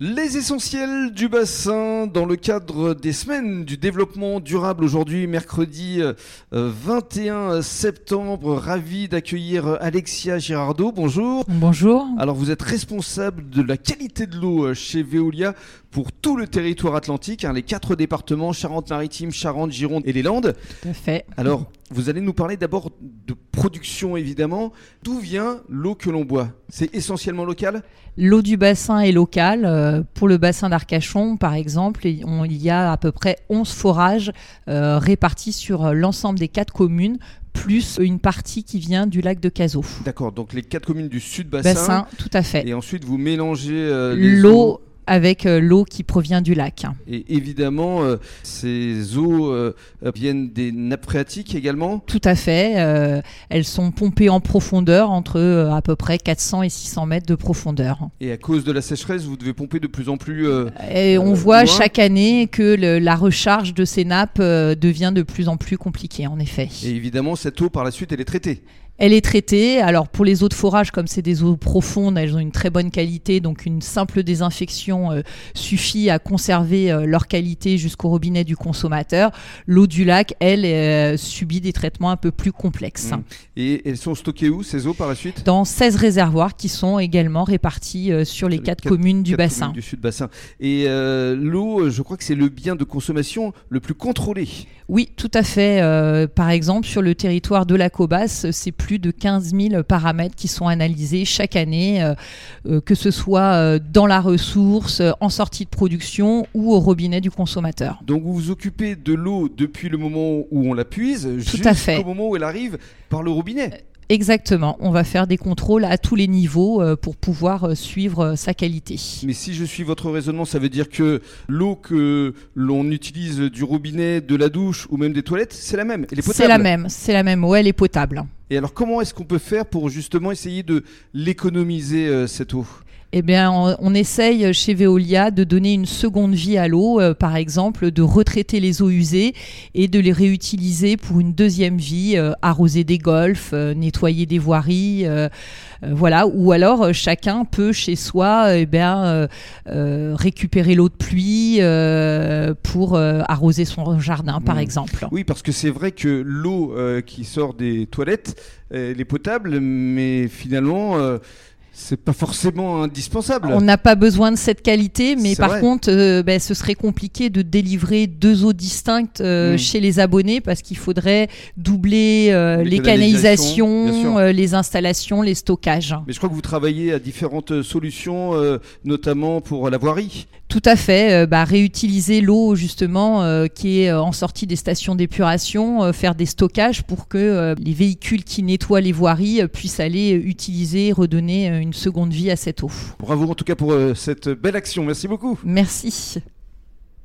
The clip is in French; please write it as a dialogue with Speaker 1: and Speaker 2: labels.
Speaker 1: Les essentiels du bassin dans le cadre des semaines du développement durable aujourd'hui, mercredi 21 euh, septembre. Ravi d'accueillir Alexia Girardot. Bonjour.
Speaker 2: Bonjour.
Speaker 1: Alors vous êtes responsable de la qualité de l'eau euh, chez Veolia pour tout le territoire atlantique, hein, les quatre départements, Charente-Maritime, Charente, Gironde et les Landes.
Speaker 2: Tout à fait.
Speaker 1: Alors vous allez nous parler d'abord de production évidemment. D'où vient l'eau que l'on boit? C'est essentiellement local?
Speaker 2: L'eau du bassin est locale. Euh, pour le bassin d'Arcachon, par exemple, il y a à peu près 11 forages euh, répartis sur l'ensemble des quatre communes plus une partie qui vient du lac de Cazaux.
Speaker 1: D'accord, donc les quatre communes du sud bassin.
Speaker 2: Bassin, tout à fait.
Speaker 1: Et ensuite, vous mélangez euh,
Speaker 2: l'eau avec euh, l'eau qui provient du lac.
Speaker 1: Et évidemment, euh, ces eaux euh, viennent des nappes phréatiques également?
Speaker 2: Tout à fait. elles sont pompées en profondeur entre à peu près 400 et 600 mètres de profondeur.
Speaker 1: Et à cause de la sécheresse, vous devez pomper de plus en plus.
Speaker 2: et on voit chaque année que la recharge de ces nappes devient de plus en plus compliquée, en effet.
Speaker 1: Et évidemment, cette eau, par la suite, elle est traitée
Speaker 2: elle est traitée. Alors pour les eaux de forage, comme c'est des eaux profondes, elles ont une très bonne qualité, donc une simple désinfection euh, suffit à conserver euh, leur qualité jusqu'au robinet du consommateur. L'eau du lac, elle, euh, subit des traitements un peu plus complexes. Mmh.
Speaker 1: Et elles sont stockées où ces eaux par la suite?
Speaker 2: Dans 16 réservoirs qui sont également répartis sur les, quatre, communes du bassin.
Speaker 1: du sud bassin. Et l'eau, je crois que c'est le bien de consommation le plus contrôlé.
Speaker 2: Oui, tout à fait. par exemple, sur le territoire de la Cobasse, c'est plus de 15 000 paramètres qui sont analysés chaque année, euh, euh, que ce soit euh, dans la ressource, en sortie de production ou au robinet du consommateur.
Speaker 1: Donc vous vous occupez de l'eau depuis le moment où on la puise jusqu'au moment où elle arrive par le robinet?
Speaker 2: Exactement, on va faire des contrôles à tous les niveaux euh, pour pouvoir euh, suivre euh, sa qualité.
Speaker 1: Mais si je suis votre raisonnement, ça veut dire que l'eau que l'on utilise du robinet, de la douche ou même des toilettes, c'est la même, elle est potable.
Speaker 2: C'est la même, c'est la même, ouais, elle est potable.
Speaker 1: Et alors comment est-ce qu'on peut faire pour justement essayer de l'économiser cette eau?
Speaker 2: Eh bien, on, essaye chez Veolia de donner une seconde vie à l'eau, euh, par exemple, de retraiter les eaux usées et de les réutiliser pour une deuxième vie, euh, arroser des golfs, euh, nettoyer des voiries, voilà. Ou alors chacun peut chez soi, eh bien, récupérer l'eau de pluie pour arroser son jardin, par mmh. exemple.
Speaker 1: Oui, parce que c'est vrai que l'eau qui sort des toilettes, elle est potable, mais finalement c'est pas forcément indispensable.
Speaker 2: On n'a pas besoin de cette qualité, mais par contre, euh, ben, ce serait compliqué de délivrer deux eaux distinctes euh, hmm. chez les abonnés parce qu'il faudrait doubler euh, les, canalisations, les installations, les stockages.
Speaker 1: Mais je crois que vous travaillez à différentes solutions, notamment pour la voirie.
Speaker 2: Tout à fait, bah, réutiliser l'eau justement qui est en sortie des stations d'épuration, faire des stockages pour que les véhicules qui nettoient les voiries puissent aller utiliser, redonner une seconde vie à cette eau.
Speaker 1: Bravo en tout cas pour euh, cette belle action. Merci beaucoup.
Speaker 2: Merci.